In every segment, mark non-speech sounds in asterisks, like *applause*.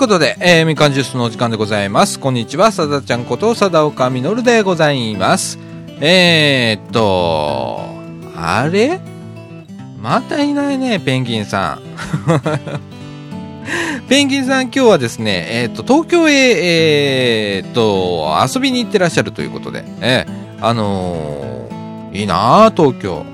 ことで、えー、みかんジュースのお時間でございます。こんにちは、さだちゃんこと、さだおかみのるでございます。えー、っと、あれ？またいないね、ペンギンさん。*laughs* ペンギンさん今日はですね、えー、っと、東京へ、えー、っと、遊びに行ってらっしゃるということで、えー、あのー、いいなあ東京。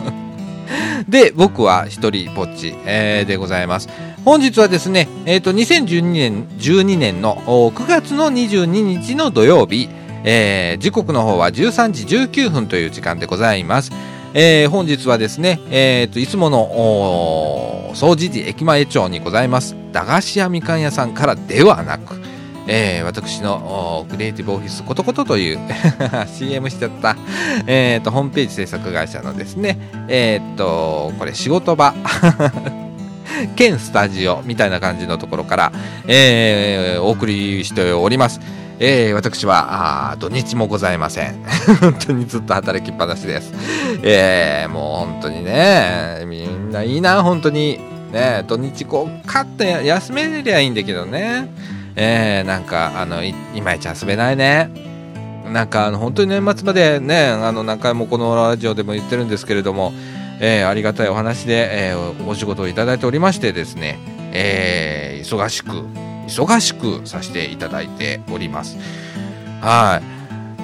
*laughs* で、僕は一人ぼっち、えー、でございます。本日はですね、えっ、と、2012年、12年の9月の22日の土曜日、えー時刻の方は13時19分という時間でございます。えー本日はですね、えっ、と、いつもの、お総除寺駅前町にございます、駄菓子屋みかん屋さんからではなく、えー私のクリエイティブオフィスことことという *laughs* CM しちゃった、えっ、と、ホームページ制作会社のですね、えっ、と、これ仕事場、*laughs* 兼スタジオみたいな感じのところから、えーお送りしております。えー私はあ土日もございません。*laughs* 本当にずっと働きっぱなしです。えーもう本当にね、みんないいな、本当に。ね、土日こう、カッと休めりゃいいんだけどね。えーなんか、あの、いいまいち遊べないね。なんか、あの、本当に年末までね、あの、何回もこのラジオでも言ってるんですけれども、えーありがたいお話で、えーお仕事をいただいておりましてですね、えー忙しく、忙しくさせていただいております。は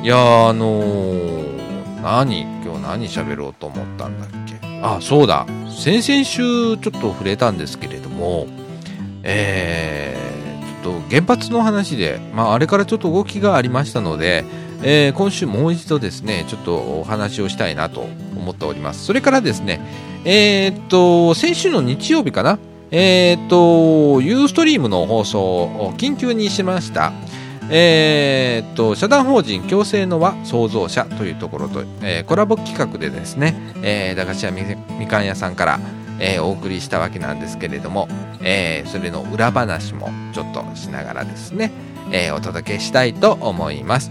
い。いや、あのー何今日何喋ろうと思ったんだっけ？あ、そうだ。先々週ちょっと触れたんですけれども、えー、ちょっと原発の話で、まあ、あれからちょっと動きがありましたので、えー今週もう一度ですね、ちょっとお話をしたいなと思っております。それからですね、えーっと、先週の日曜日かな、えーっと、ユーストリームの放送を緊急にしました。えーっと、社団法人共生の輪創造者というところと、えーコラボ企画でですね、えー駄菓子屋みみかん屋さんから、えーお送りしたわけなんですけれども、えーそれの裏話もちょっとしながらですね、えーお届けしたいと思います。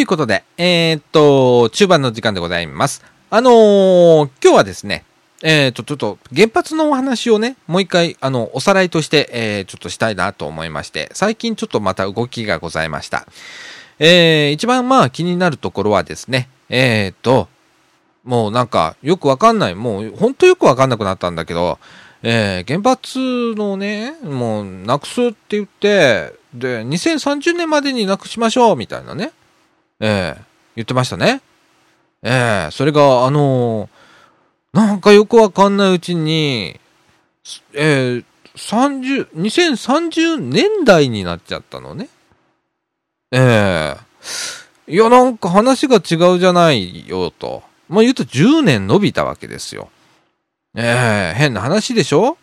いうことで、えーっと、中盤の時間でございます。あのー今日はですね、えーっと、ちょっと原発のお話をね、もう一回、あの、おさらいとして、えーちょっとしたいなと思いまして、最近ちょっとまた動きがございました。えー一番まあ気になるところはですね、えーっと、もうなんかよくわかんない、もう本当よくわかんなくなったんだけど、えー原発のね、もうなくすって言って、で、2030年までになくしましょうみたいなね、ええ言ってましたね。ええそれが、あのーなんかよくわかんないうちに、ええ30、2030年代になっちゃったのね。ええいや、なんか話が違うじゃないよと。まあ言うと10年伸びたわけですよ。ええ変な話でしょ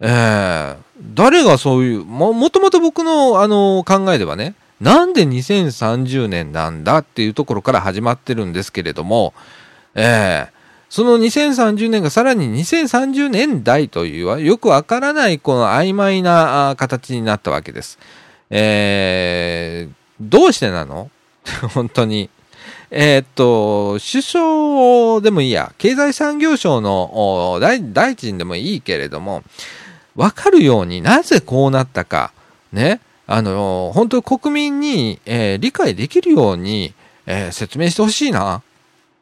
ええ誰がそういう、も、もともと僕の、あの考えではね、なんで2030年なんだっていうところから始まってるんですけれども、ええその2030年がさらに2030年代というよくわからないこの曖昧な形になったわけです。えー、どうしてなの？*laughs* 本当に。えーっと、首相でもいいや、経済産業省の大大臣でもいいけれども、わかるようになぜこうなったか、ね、あの、本当国民に、えー理解できるように、えー説明してほしいな。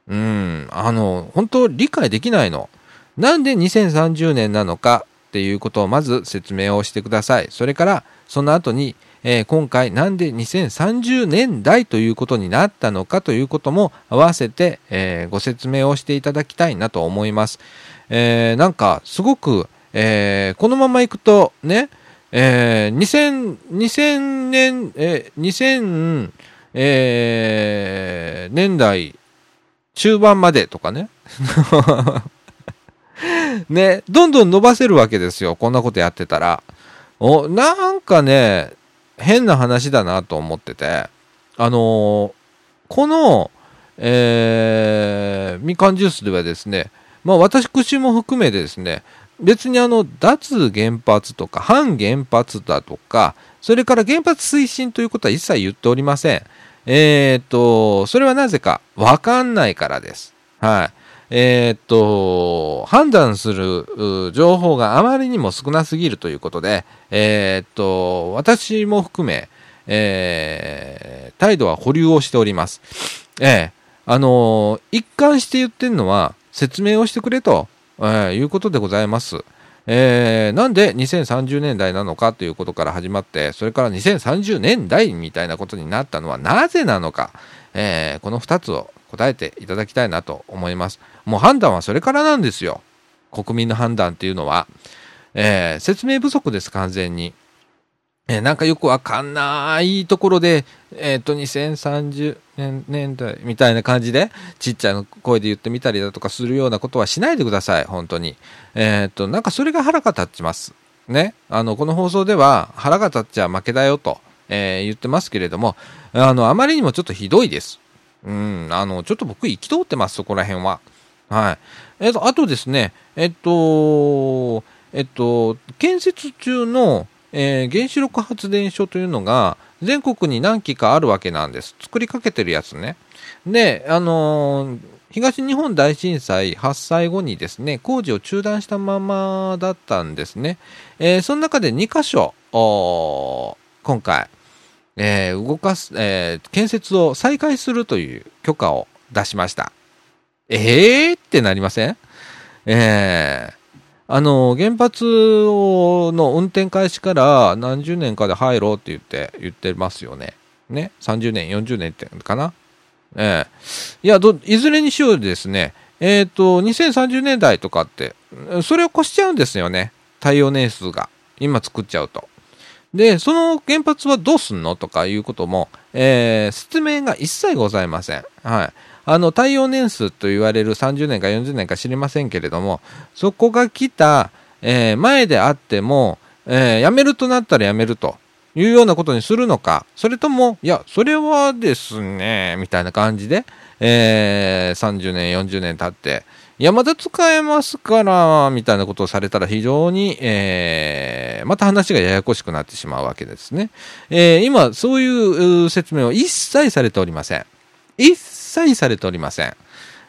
うん、あの、本当理解できないの。なんで2030年なのかっていうことをまず説明をしてください。それから、その後に、えー今回なんで2030年代ということになったのかということも合わせて、えーご説明をしていただきたいなと思います。えーなんか、すごく、えこのままいくと、ね、えー2000、2000年、えー2000、えー年代中盤までとかね。*laughs* ね、どんどん伸ばせるわけですよ。こんなことやってたら。お、なんかね、変な話だなと思ってて。あのー、この、えー、みかんジュースではですね、まあ私も含めてですね、別にあの、脱原発とか反原発だとか、それから原発推進ということは一切言っておりません。えー、っと、それはなぜかわかんないからです。はい。えー、と、判断する情報があまりにも少なすぎるということで、えー、っと、私も含め、えー、態度は保留をしております。ええあの一貫して言ってるのは、説明をしてくれと、えー、いうことでございます。えー、なんで2030年代なのかということから始まって、それから2030年代みたいなことになったのはなぜなのか、えー、この2つを答えていただきたいなと思います。もう判断はそれからなんですよ。国民の判断っていうのは。えー、説明不足です、完全に。えー、なんかよくわかんないところで、えっ、と、2030年年代みたいな感じで、ちっちゃい声で言ってみたりだとかするようなことはしないでください、本当に。えっ、と、なんかそれが腹が立ちます。ね。あの、この放送では腹が立っちゃ負けだよと、え、言ってますけれども、あの、あまりにもちょっとひどいです。うん、あの、ちょっと僕生き通ってます、そこら辺は。はい。えっ、と、あとですね、えっと、えっと、建設中の、えー、原子力発電所というのが全国に何基かあるわけなんです。作りかけてるやつね。で、あのー、東日本大震災発災後にですね、工事を中断したままだったんですね。えー、その中で2箇所、今回、えー、動かす、えー、建設を再開するという許可を出しました。えーってなりません？えー、あの、原発の運転開始から何十年かで入ろうって言って、言ってますよね。ね？30年、40年ってかな？ええいや、ど、いずれにしようですね。えっ、ー、と、2030年代とかって、それを越しちゃうんですよね。耐用年数が。今作っちゃうと。で、その原発はどうすんの？とかいうことも、えー、説明が一切ございません。はい。あの、耐用年数と言われる30年か40年か知りませんけれども、そこが来た、えー、前であっても、えー、辞めるとなったら辞めるというようなことにするのか、それとも、いや、それはですね、みたいな感じで、えー、30年、40年経って、いや、また使えますから、みたいなことをされたら非常に、えー、また話がややこしくなってしまうわけですね。えー、今、そういう説明は一切されておりません。一切されておりません。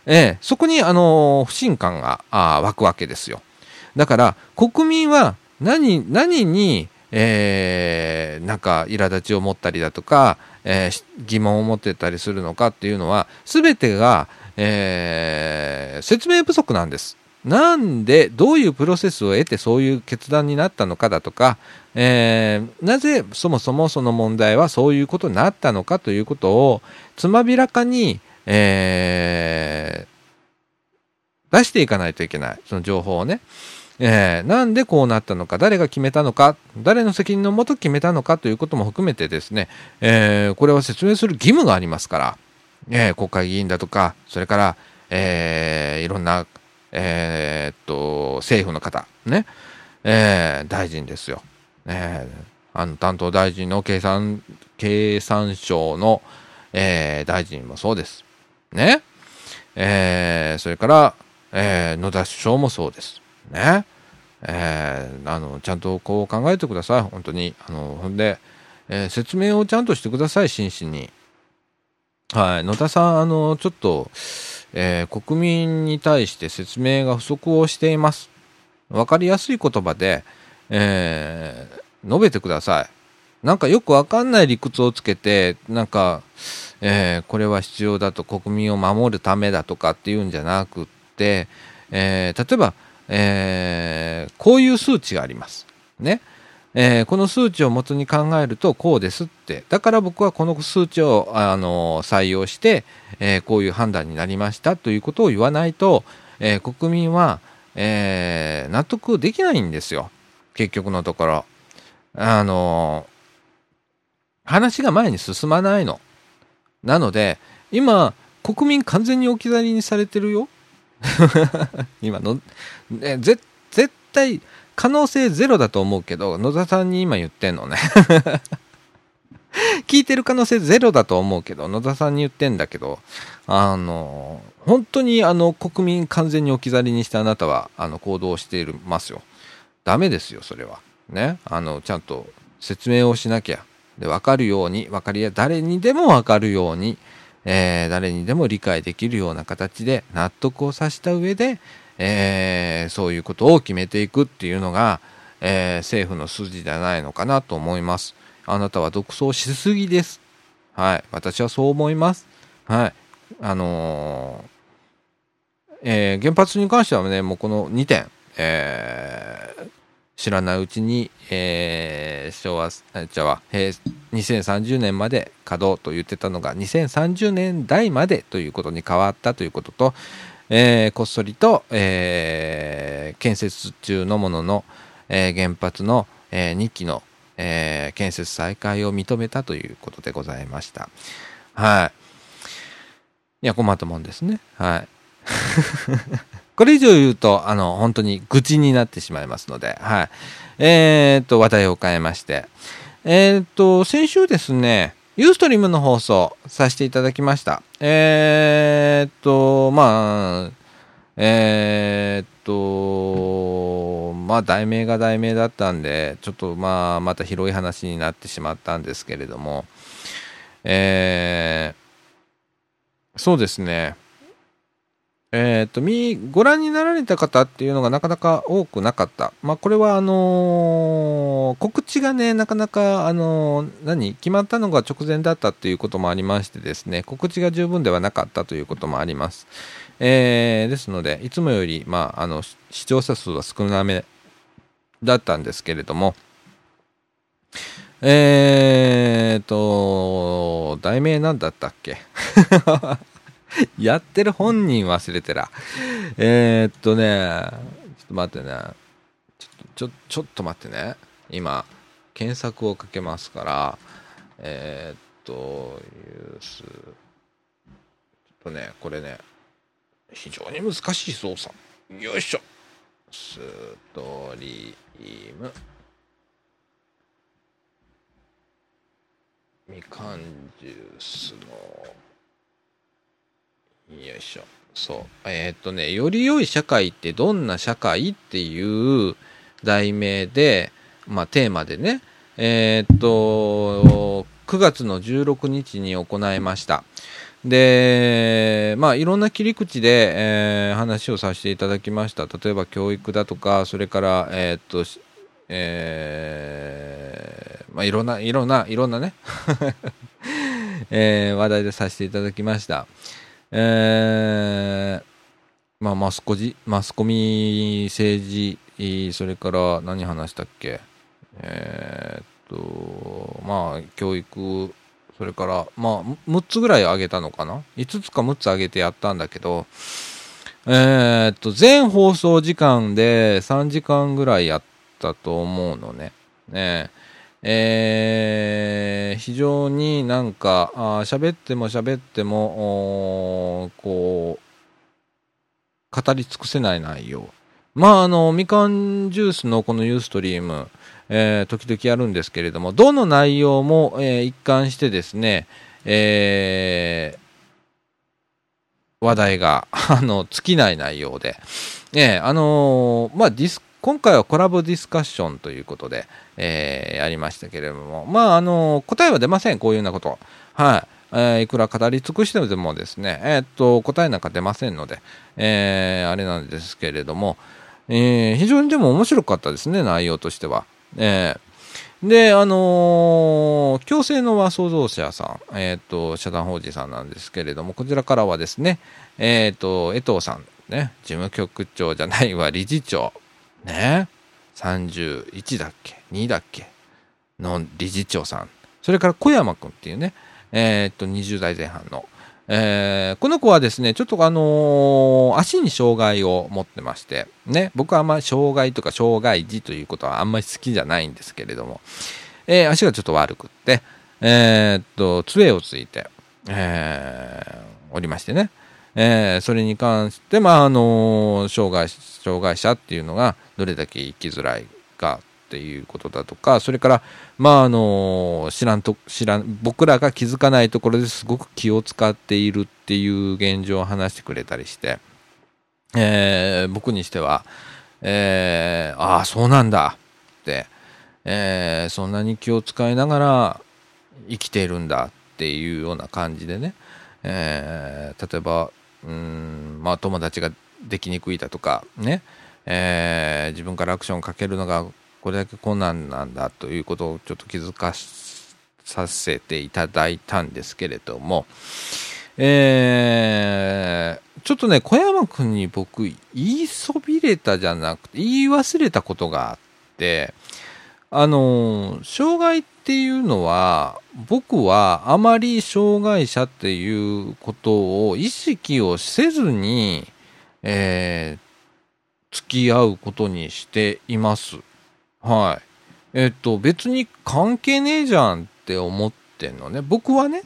ええ、そこに、あの、不信感があ湧くわけですよ。だから、国民は何、何に、えー、なんか苛立ちを持ったりだとか、えー、疑問を持ってたりするのかっていうのは、すべてが、えー、説明不足なんです。なんで、どういうプロセスを得てそういう決断になったのかだとか、えー、なぜそもそもその問題はそういうことになったのかということを、つまびらかに、えー、出していかないといけない。その情報をね。えー、なんでこうなったのか、誰が決めたのか、誰の責任のもと決めたのかということも含めてですね、えー、これは説明する義務がありますから、えー、国会議員だとか、それから、えー、いろんな、えー、っと、政府の方、ね、えー、大臣ですよ。えー、あの担当大臣の経産、経産省の、えー、大臣もそうです。ね。えー、それから、えー、野田首相もそうです。ね。えー、あの、ちゃんとこう考えてください。本当に。あの、ほんで、えー、説明をちゃんとしてください、真摯に。はい。野田さん、あの、ちょっと、えー、国民に対して説明が不足をしています。わかりやすい言葉で、えー、述べてください。なんかよくわかんない理屈をつけて、なんか、えー、これは必要だと国民を守るためだとかっていうんじゃなくって、えー、例えば、えー、こういう数値があります。ね。えー、この数値を元に考えるとこうですって。だから僕はこの数値を、あの採用して、えー、こういう判断になりましたということを言わないと、えー、国民は、え納得できないんですよ。結局のところ。あの話が前に進まないの。なので、今、国民完全に置き去りにされてるよ？*laughs* 今の、ね、絶対可能性ゼロだと思うけど、野田さんに今言ってんのね。*laughs* 聞いてる可能性ゼロだと思うけど、野田さんに言ってんだけど、あの、本当にあの国民完全に置き去りにしてあなたはあの行動していますよ。ダメですよ、それは。ね？あの、ちゃんと説明をしなきゃ。で、わかるように、わかりや、誰にでもわかるように、えー、誰にでも理解できるような形で納得をさせた上で、えー、そういうことを決めていくっていうのが、えー、政府の筋じゃないのかなと思います。あなたは独走しすぎです。はい。私はそう思います。はい。あのー、えー、原発に関してはね、もうこの2点、えー、知らないうちに、えー、昭和、じゃあ、2030年まで稼働と言ってたのが、2030年代までということに変わったということと、えー、こっそりと、えー、建設中のものの、えー、原発の、えー、2基の、えー、建設再開を認めたということでございました。はい。いや、困ったもんですね。はい。これ以上言うと、あの、本当に愚痴になってしまいますので、はい。えー、っと、話題を変えまして、えー、っと、先週ですね、ユーストリームの放送させていただきました。えー、っと、まあ、えー、っと、まあ、題名が題名だったんで、ちょっとまあ、また広い話になってしまったんですけれども、えー、そうですね。えっ、ー、と、見、ご覧になられた方っていうのがなかなか多くなかった。まあ、これはあのー、告知がね、なかなか、あのー、何決まったのが直前だったっていうこともありましてですね、告知が十分ではなかったということもあります。えー、ですので、いつもより、まあ、あの、視聴者数は少なめだったんですけれども、えーと、題名なんだったっけ？*laughs* やってる本人忘れてら。えー、っとね、ちょっと待ってね。ちょ、ちょ、ちょっと待ってね。今、検索をかけますから、えー、っと、ユース、ちょっとね、これね、非常に難しい操作。よいしょ。ストリーム。みかんジュースのよいしょ。そう。えー、っとね、より良い社会ってどんな社会っていう題名で、まあテーマでね、えー、っと、9月の16日に行いました。で、まあいろんな切り口で、えー、話をさせていただきました。例えば教育だとか、それから、えー、っと、えー、まあいろんな、いろんな、いろんなね、*laughs* えー、話題でさせていただきました。えー、まあ、マスコジ、マスコミ、政治、それから何話したっけ？えー、っと、まあ、教育、それから、まあ、6つぐらい上げたのかな ?5 つか6つ上げてやったんだけど、えー、っと、全放送時間で3時間ぐらいやったと思うのね。ねえー、非常になんか、喋っても喋っても、こう、語り尽くせない内容。まあ、あの、みかんジュースのこのユーストリーム、えー、時々やるんですけれども、どの内容も、えー、一貫してですね、えー、話題が、あの、尽きない内容で、えー、あのー、まあ、ディス今回はコラボディスカッションということで、えー、やりましたけれども、まあ、あの、答えは出ません、こういうようなこと。はい。えー、いくら語り尽くしてもですね、えー、っと、答えなんか出ませんので、えー、あれなんですけれども、えー、非常にでも面白かったですね、内容としては。えー、で、あのー、強制の和創造者さん、えっ、と、社団法人さんなんですけれども、こちらからはですね、えっ、と、江藤さん、ね、事務局長じゃないわ、理事長、ね。31だっけ？2だっけ？の理事長さん。それから小山君っていうね。えー、っと20代前半の、えー、この子はですねちょっとあのー、足に障害を持ってましてね。僕はあんまり障害とか障害児ということはあんまり好きじゃないんですけれども、え、足がちょっと悪くってえ、っと杖をついて、え、おりましてね。えー、それに関して、まあ、あの障害、障害者っていうのがどれだけ生きづらいかっていうことだとか、それから、まあ、の知らんと、知らん、僕らが気づかないところですごく気を使っているっていう現状を話してくれたりして、えー、僕にしては、えー、ああ、そうなんだって、えー、そんなに気を使いながら生きているんだっていうような感じでね、えー、例えば、うん、まあ友達ができにくいだとかね、えー、自分からアクションをかけるのがこれだけ困難なんだということをちょっと気づかさせていただいたんですけれども、えー、ちょっとね、小山くんに僕、言いそびれたじゃなくて、言い忘れたことがあって、あの、障害っていうのは、僕はあまり障害者っていうことを意識をせずに、えー、付き合うことにしています。はい。えっと、別に関係ねえじゃんって思ってんのね。僕はね、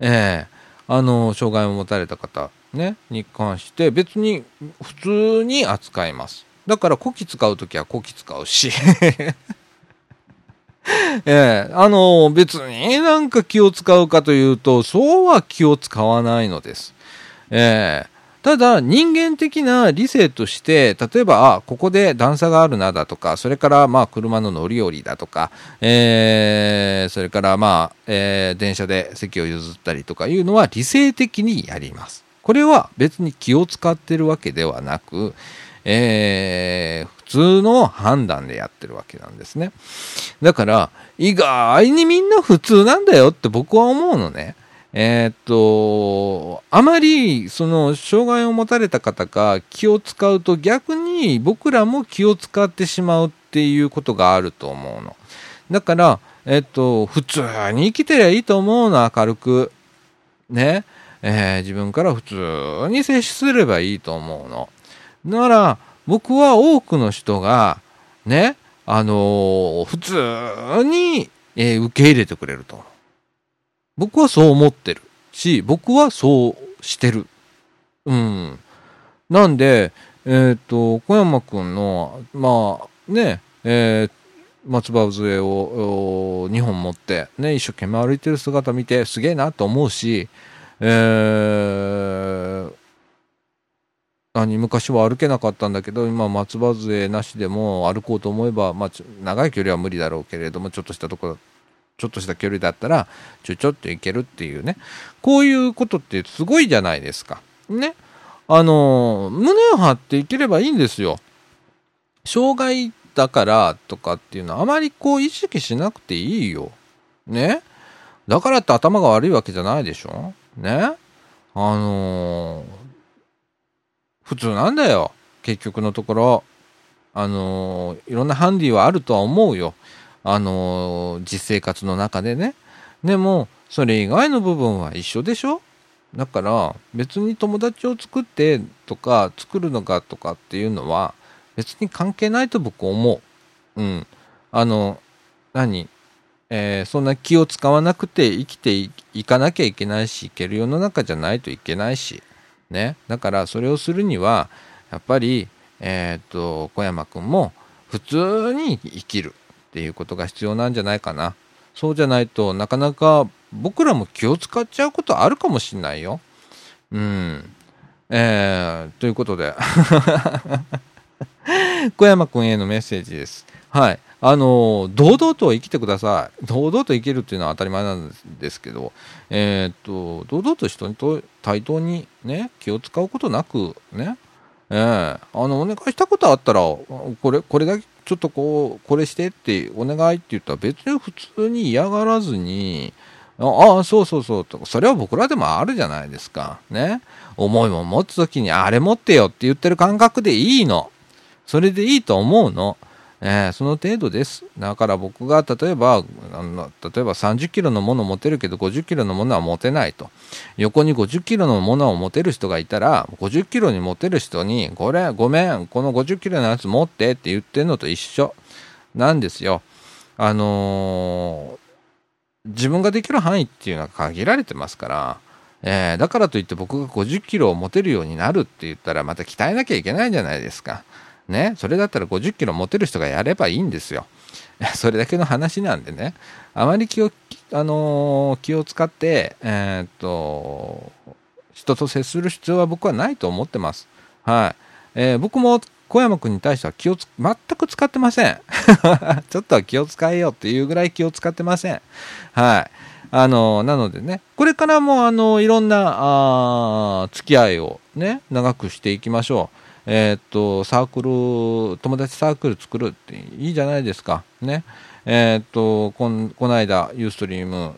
えーあの、障害を持たれた方、ね、に関して別に普通に扱います。だから古希使うときは古希使うしええあの、別になんか気を使うかというと、そうは気を使わないのです。ええただ、人間的な理性として、例えば、あ、ここで段差があるなだとか、それから、まあ、車の乗り降りだとか、えー、それから、まあ、えー、電車で席を譲ったりとかいうのは理性的にやります。これは別に気を使ってるわけではなく、えー、通の判断でやってるわけなんですね。だから、意外にみんな普通なんだよって僕は思うのね。えー、っと、あまり、その、障害を持たれた方が気を使うと逆に僕らも気を使ってしまうっていうことがあると思うの。だから、えっと、普通に生きてりゃいいと思うの、明るく。ね。えー、自分から普通に接すればいいと思うの。だから、僕は多くの人が、ね、あのー、普通に、えー、受け入れてくれると。僕はそう思ってるし、僕はそうしてる。うん。なんで、えっ、ー、と、小山くんの、まあ、ね、えー、松葉杖を2本持って、ね、一生懸命歩いてる姿見て、すげえなと思うし、えー、何昔は歩けなかったんだけど今松葉杖なしでも歩こうと思えば、まあ、長い距離は無理だろうけれどもちょっとしたところちょっとした距離だったら、ちょちょっと行けるっていうね。こういうことってすごいじゃないですか。ね。あの、胸を張っていければいいんですよ。障害だからとかっていうのはあまりこう意識しなくていいよ。ね。だからって頭が悪いわけじゃないでしょね。あのー、普通なんだよ。結局のところ。あのー、いろんなハンディはあるとは思うよ。あの実生活の中でね。でも、それ以外の部分は一緒でしょだから別に友達を作ってとか作るのかとかっていうのは別に関係ないと僕思う。うん。あの、何？えー、そんな気を使わなくて生きていかなきゃいけないし、いける世の中じゃないといけないし、ね。だからそれをするには、やっぱり、えっ、と、小山くんも普通に生きる。っていうことが必要なんじゃないかな。そうじゃないとなかなか僕らも気を使っちゃうことあるかもしんないよ。うん。えー、ということで *laughs* 小山くんへのメッセージです。はい。あの、堂々と生きてください。堂々と生きるっていうのは当たり前なんですけど、えー、っと、堂々と人にと対等にね、気を使うことなく、ね、えー、あの、お願いしたことあったら、これ、これだけちょっとこう、これしてってお願いって言ったら別に普通に嫌がらずに、ああ、そうそうそうと、それは僕らでもあるじゃないですか。ね。思いも持つときに、あれ持ってよって言ってる感覚でいいの。それでいいと思うの。えー、その程度です。だから僕が例えば、あの例えば30キロのもの持てるけど50キロのものは持てないと。横に50キロのものを持てる人がいたら、50キロに持てる人に、これ、ごめん、この50キロのやつ持ってって言ってんのと一緒なんですよ。あのー、自分ができる範囲っていうのは限られてますから、えー、だからといって僕が50キロを持てるようになるって言ったらまた鍛えなきゃいけないじゃないですか。ね、それだったら50キロ持てる人がやればいいんですよ。*laughs* それだけの話なんでね、あまり気を、あのー、気を使って、えー、っと、人と接する必要は僕はないと思ってます。はい。えー、僕も小山君に対しては気を全く使ってません。*laughs* ちょっとは気を使えよっていうぐらい気を使ってません。はい。あの、なのでね、これからもあの、いろんな、あ付き合いをね、長くしていきましょう。えー、っと、サークル、友達サークル作るっていいじゃないですか。ね。えー、っと、こん、この間、ユーストリーム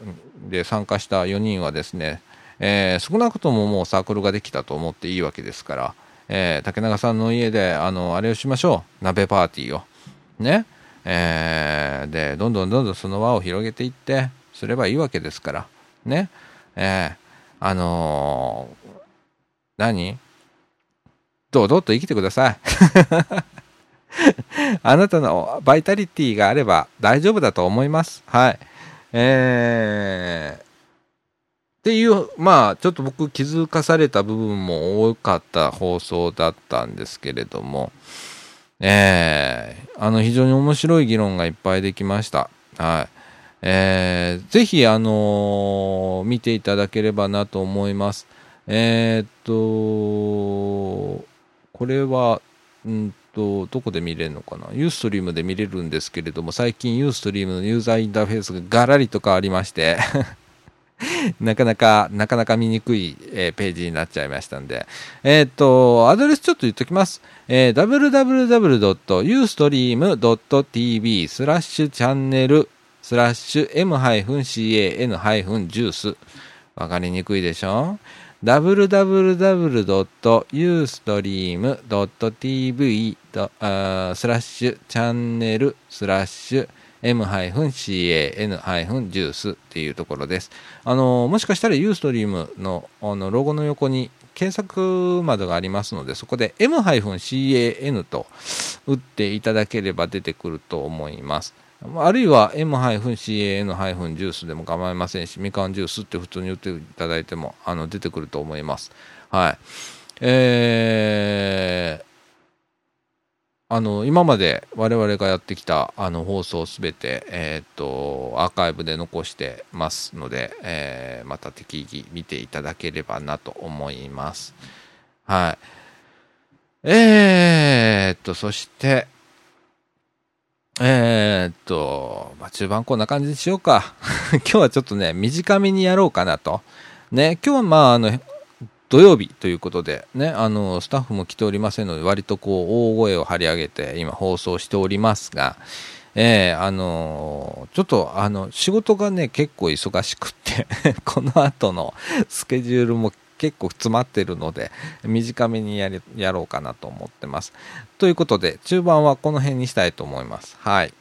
で参加した4人はですね、えー、少なくとももうサークルができたと思っていいわけですから、えー、竹永さんの家で、あの、あれをしましょう。鍋パーティーを。ね。えー、で、どんどんどんどんその輪を広げていって、すればいいわけですから。ね。えー、あのー、何？堂々と生きてください。*laughs* あなたのバイタリティがあれば大丈夫だと思います。はい。えー、っていう、まあ、ちょっと僕気づかされた部分も多かった放送だったんですけれども、えー、あの、非常に面白い議論がいっぱいできました。はい。えー、ぜひ、あのー、見ていただければなと思います。えー、っと、これは、うんと、どこで見れるのかな？ユーストリームで見れるんですけれども、最近ユーストリームのユーザーインターフェースがガラリと変わりまして *laughs* なかなか、なかなか見にくい、えー、ページになっちゃいましたんで。えー、っと、アドレスちょっと言っときます。えー、www.ustream.tv スラッシュチャンネルスラッシュ m-can-juice わかりにくいでしょ？www.ustream.tv スラッシュチャンネルスラッシュ m-can-juice っていうところです。あの、もしかしたら Ustream のあのロゴの横に検索窓がありますので、そこで m-can と打っていただければ出てくると思います。あるいは M-CAN- ジュースでも構いませんし、みかんジュースって普通に言っていただいてもあの出てくると思います。はい。えー、あの、今まで我々がやってきたあの放送すべて、えっ、と、アーカイブで残してますので、えー、また適宜見ていただければなと思います。はい。えー、っと、そして、えー、っと、まあ、中盤こんな感じにしようか。*laughs* 今日はちょっとね、短めにやろうかなと。ね、今日はまあ、あの、土曜日ということで、ね、あの、スタッフも来ておりませんので、割とこう、大声を張り上げて、今放送しておりますが、えー、あのー、ちょっと、あの、仕事がね、結構忙しくって *laughs* この後のスケジュールも結構詰まってるので、短めにややろうかなと思ってます。ということで、中盤はこの辺にしたいと思います。はい。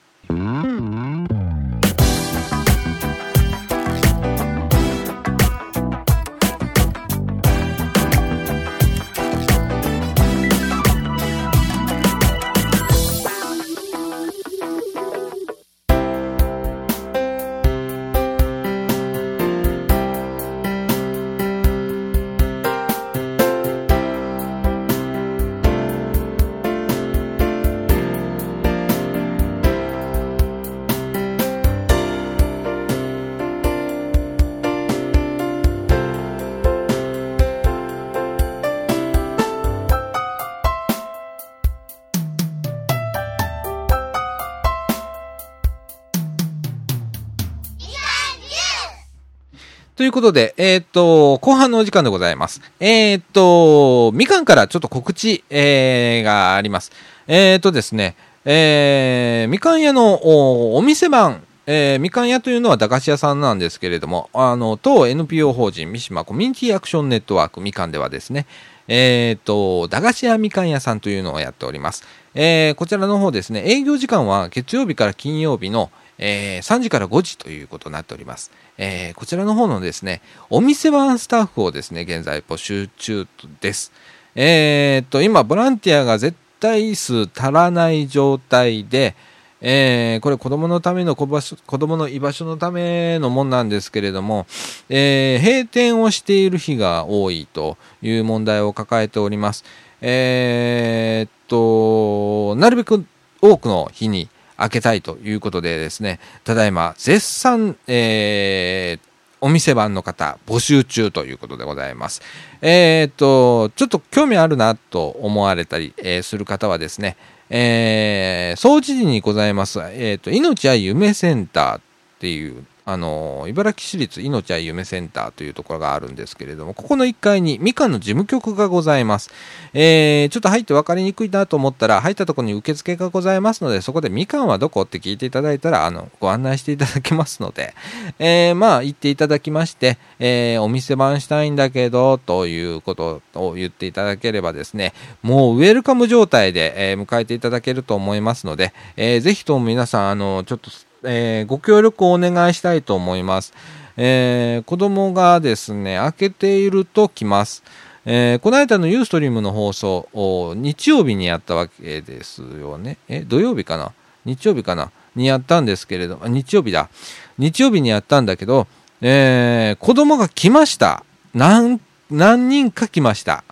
ということで、えっ、と、後半のお時間でございます。えっ、と、みかんからちょっと告知、えー、があります。えっ、とですね、えーみかん屋のおお店番、えー、みかん屋というのは駄菓子屋さんなんですけれども、あの、当 NPO 法人三島コミュニティアクションネットワークみかんではですね、えっ、と、駄菓子屋みかん屋さんというのをやっております。えー、こちらの方ですね、営業時間は月曜日から金曜日の、えー、3時から5時ということになっております。えー、こちらの方のですね、お店版スタッフをですね、現在募集中です。えー、っと、今、ボランティアが絶対数足らない状態で、えー、これ子供のための子供の居場所のためのもんなんですけれども、えー、閉店をしている日が多いという問題を抱えております。えー、っと、なるべく多くの日に開けたいということでですね、ただいま絶賛、えー、お店番の方募集中ということでございます。えー、っと、ちょっと興味あるなと思われたり、えー、する方はですね、えー、総知事にございます、えー、っと、命や夢センターっていうあの茨城市立いのちゃ夢センターというところがあるんですけれども、ここの1階にみかんの事務局がございます。えー、ちょっと入って分かりにくいなと思ったら、入ったところに受付がございますので、そこでみかんはどこって聞いていただいたら、あの、ご案内していただきますので、*laughs* えー、まあ、行っていただきまして、えー、お店番したいんだけど、ということを言っていただければですね、もうウェルカム状態で、え迎えていただけると思いますので、えー、ぜひとも皆さん、あの、ちょっとえー、ご協力をお願いしたいと思います。えー、子供がですね、開けていると来ます。えー、この間のユーストリームの放送を日曜日にやったわけですよね。え、土曜日かな？日曜日かな？にやったんですけれど、日曜日だ。日曜日にやったんだけど、えー、子供が来ました。何、何人か来ました。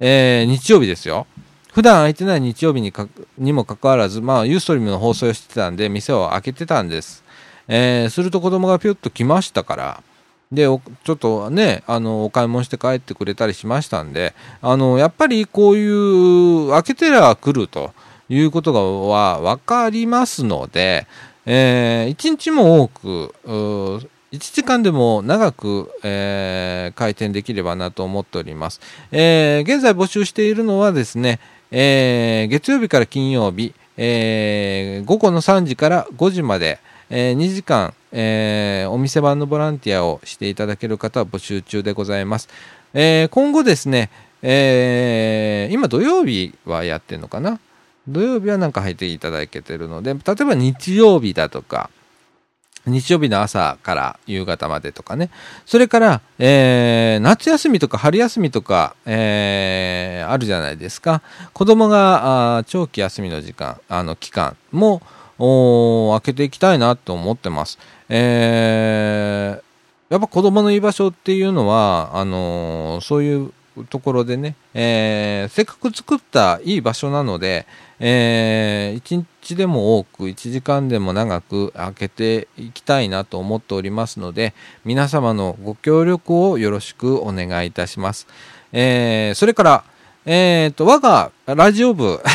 えー、日曜日ですよ。普段空いてない日曜日にかにもかかわらず、まあ、ユーストリームの放送をしてたんで、店を開けてたんです。えー、すると子供がぴゅっと来ましたから、で、ちょっとね、あの、お買い物して帰ってくれたりしましたんで、あの、やっぱりこういう、開けてら来るということがは分かりますので、えー、一日も多く、1時間でも長く、えー、開店できればなと思っております。えー、現在募集しているのはですね、えー、月曜日から金曜日、えー、午後の3時から5時まで、えー、2時間、えー、お店番のボランティアをしていただける方は募集中でございます。え、今後ですね、え、今土曜日はやってるのかな？土曜日はなんか入っていただけてるので、例えば日曜日だとか、日曜日の朝から夕方までとかね。それから、えー、夏休みとか春休みとか、えー、あるじゃないですか。子供があ長期休みの時間、あの期間も開けていきたいなと思ってます。えー、やっぱ子供の居場所っていうのは、あのー、そういうところでね、えー、せっかく作ったいい場所なので、えー、1日でも多く1時間でも長く開けていきたいなと思っておりますので皆様のご協力をよろしくお願いいたします、えー、それから、えーと、我がラジオ部 *laughs*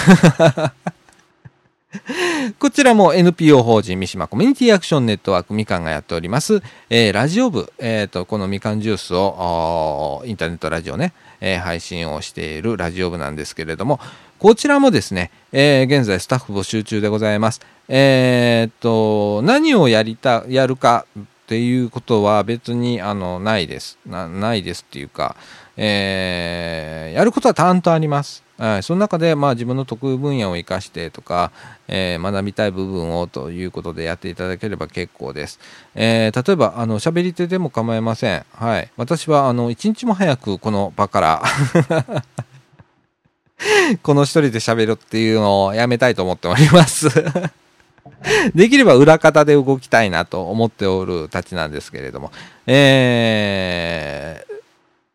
こちらも NPO 法人三島コミュニティアクションネットワークみかんがやっております、えー、ラジオ部、えーと、このみかんジュースをインターネットラジオね、えー、配信をしているラジオ部なんですけれどもこちらもですね、えー、現在スタッフ募集中でございます。えー、っと、何をやりた、やるかっていうことは別にあのないです。なないですっていうか、えー、やることはたんとあります。はい、その中で、まあ、自分の得意分野を生かしてとか、えー、学びたい部分をということでやっていただければ結構です。えー、例えば、あの、喋り手でも構いません。はい。私は、あの、一日も早くこの場から *laughs* この一人で喋るっていうのをやめたいと思っております *laughs* できれば裏方で動きたいなと思っておるたちなんですけれども、えー、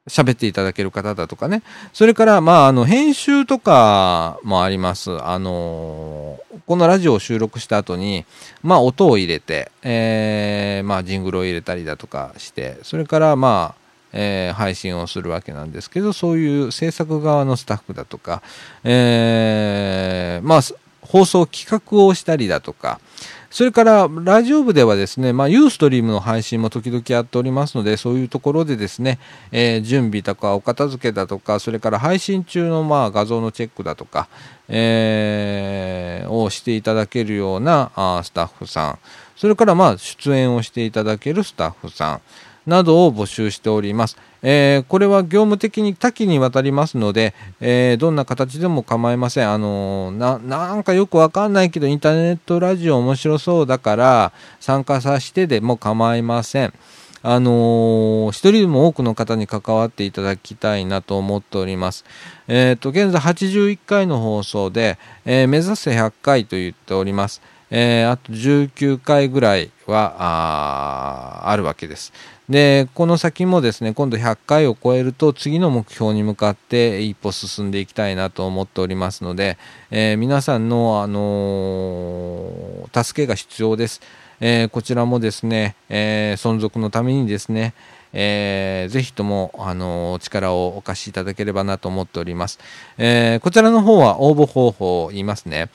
喋っていただける方だとかね。それから、まあ、あの、編集とかもあります。あのー、このラジオを収録した後に、まあ、音を入れて、えー、まあ、ジングルを入れたりだとかして、それから、まあ、えー、配信をするわけなんですけど、そういう制作側のスタッフだとか、えー、まあ、放送企画をしたりだとか、それからラジオ部ではですね、まあ、ユーストリームの配信も時々やっておりますので、そういうところでですね、えー、準備とかお片付けだとか、それから配信中のまあ画像のチェックだとか、えー、をしていただけるようなあスタッフさん、それからまあ出演をしていただけるスタッフさん、などを募集しております。えー、これは業務的に多岐にわたりますので、えー、どんな形でも構いません。あのー、なんかよくわかんないけど、インターネットラジオ面白そうだから参加させてでも構いません。あのー、一人でも多くの方に関わっていただきたいなと思っております。えっ、ー、と、現在81回の放送で、えー、目指せ100回と言っております。えー、あと19回ぐらいはああるわけです。で、この先もですね、今度100回を超えると次の目標に向かって一歩進んでいきたいなと思っておりますので、えー、皆さんの、あのー、助けが必要です。えー、こちらもですね、え存続のためにですね、えー、ぜひとも、あの力をお貸しいただければなと思っております。え、こちらの方は応募方法を言いますね。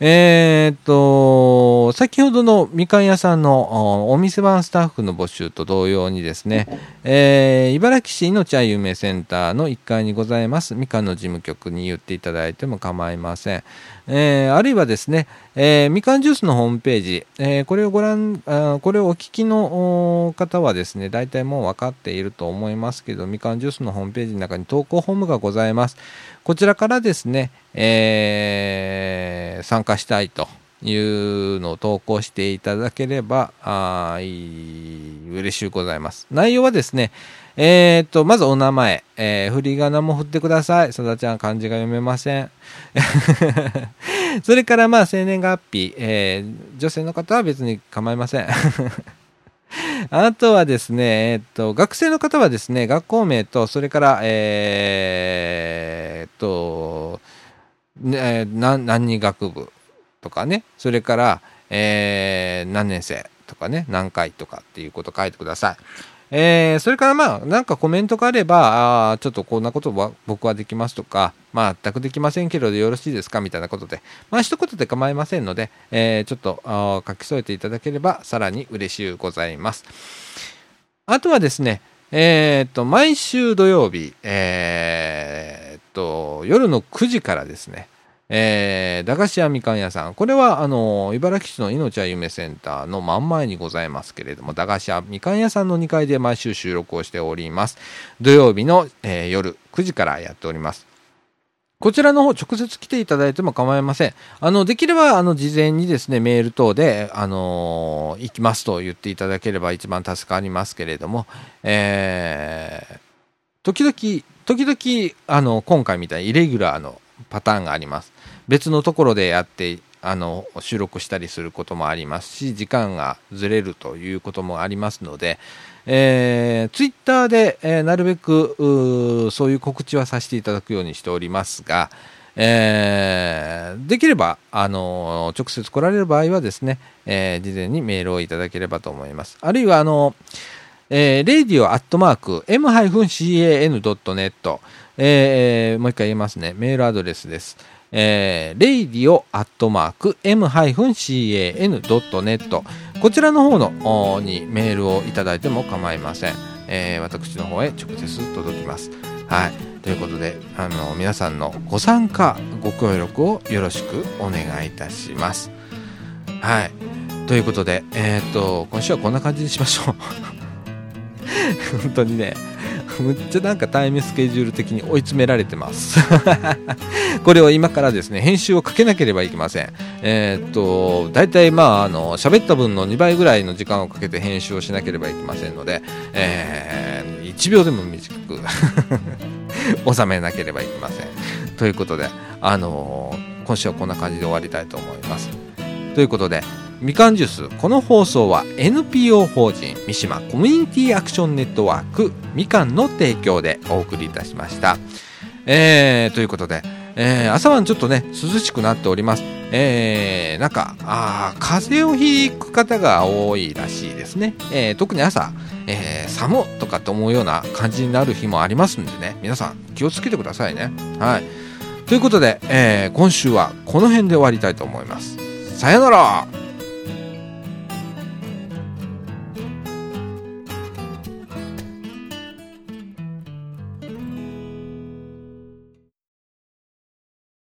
えー、っと、先ほどのみかん屋さんのお店番スタッフの募集と同様にですね、えー、茨城市命あゆめセンターの1階にございますみかんの事務局に言っていただいても構いません。えー、あるいはですね、えー、みかんジュースのホームページ、えー、これをご覧、これをお聞きの方はですね、大体もう分かっていると思いますけど、みかんジュースのホームページの中に投稿フォームがございます。こちらからですね、えー、参加したいというのを投稿していただければ、あいい、嬉しいございます。内容はですね、えー、と、まずお名前、えー、振り仮名も振ってください。さだちゃん漢字が読めません。*laughs* それからまあ生年月日、えー、女性の方は別に構いません。あとはですね、えっと、学生の方はですね、学校名と、それから、えー、っと、ね、何何学部とかね、それから、えー、何年生とかね、何回とかっていうこと書いてください。えー、それからまあ、なんかコメントがあれば、あちょっとこんなことは僕はできますとか、まあ、全くできませんけれどよろしいですかみたいなことで、まあ、一言で構いませんので、えー、ちょっとあ書き添えていただければ、さらに嬉しゅうございます。あとはですね、えー、っと、毎週土曜日、えー、っと、夜の9時からですね、えー、駄菓子屋みかん屋さん。これは、あの、茨城市の命は夢センターの真ん前にございますけれども、駄菓子屋みかん屋さんの2階で毎週収録をしております。土曜日の、えー、夜9時からやっております。こちらの方直接来ていただいても構いません。あの、できれば、あの、事前にですね、メール等で、あのー、行きますと言っていただければ一番助かりますけれども、えー、時々、時々、あの、今回みたいにイレギュラーのパターンがあります。別のところでやってあの収録したりすることもありますし時間がずれるということもありますので、えー、ツイッターで、えー、なるべくそういう告知はさせていただくようにしておりますが、えー、できれば、あの直接来られる場合はですね、え、事前にメールをいただければと思います。あるいは、あのえー、radio.m-can.net、えー、もう一回言いますね。メールアドレスです。えー、radio.m-can.net こちらの方のにメールをいただいても構いません。えー、私の方へ直接届きます。はい。ということで、あの、皆さんのご参加、ご協力をよろしくお願いいたします。はい。ということで、えっ、と、今週はこんな感じにしましょう。本当にね、むっちゃなんかタイムスケジュール的に追い詰められてます。*laughs* これを今からですね編集をかけなければいけません。えー、っと大体まああの喋った分の2倍ぐらいの時間をかけて編集をしなければいけませんので、えー、1秒でも短く *laughs* 収めなければいけません。ということであの今週はこんな感じで終わりたいと思います。ということでみかんジュースこの放送は NPO 法人三島コミュニティアクションネットワークみかんの提供でお送りいたしました。えー、ということで、えー、朝晩ちょっとね涼しくなっております。えー、なんかあ風邪をひく方が多いらしいですね。えー、特に朝、えー、寒とかって思うような感じになる日もありますんでね皆さん気をつけてくださいね。はい。ということで、えー、今週はこの辺で終わりたいと思います。さよなら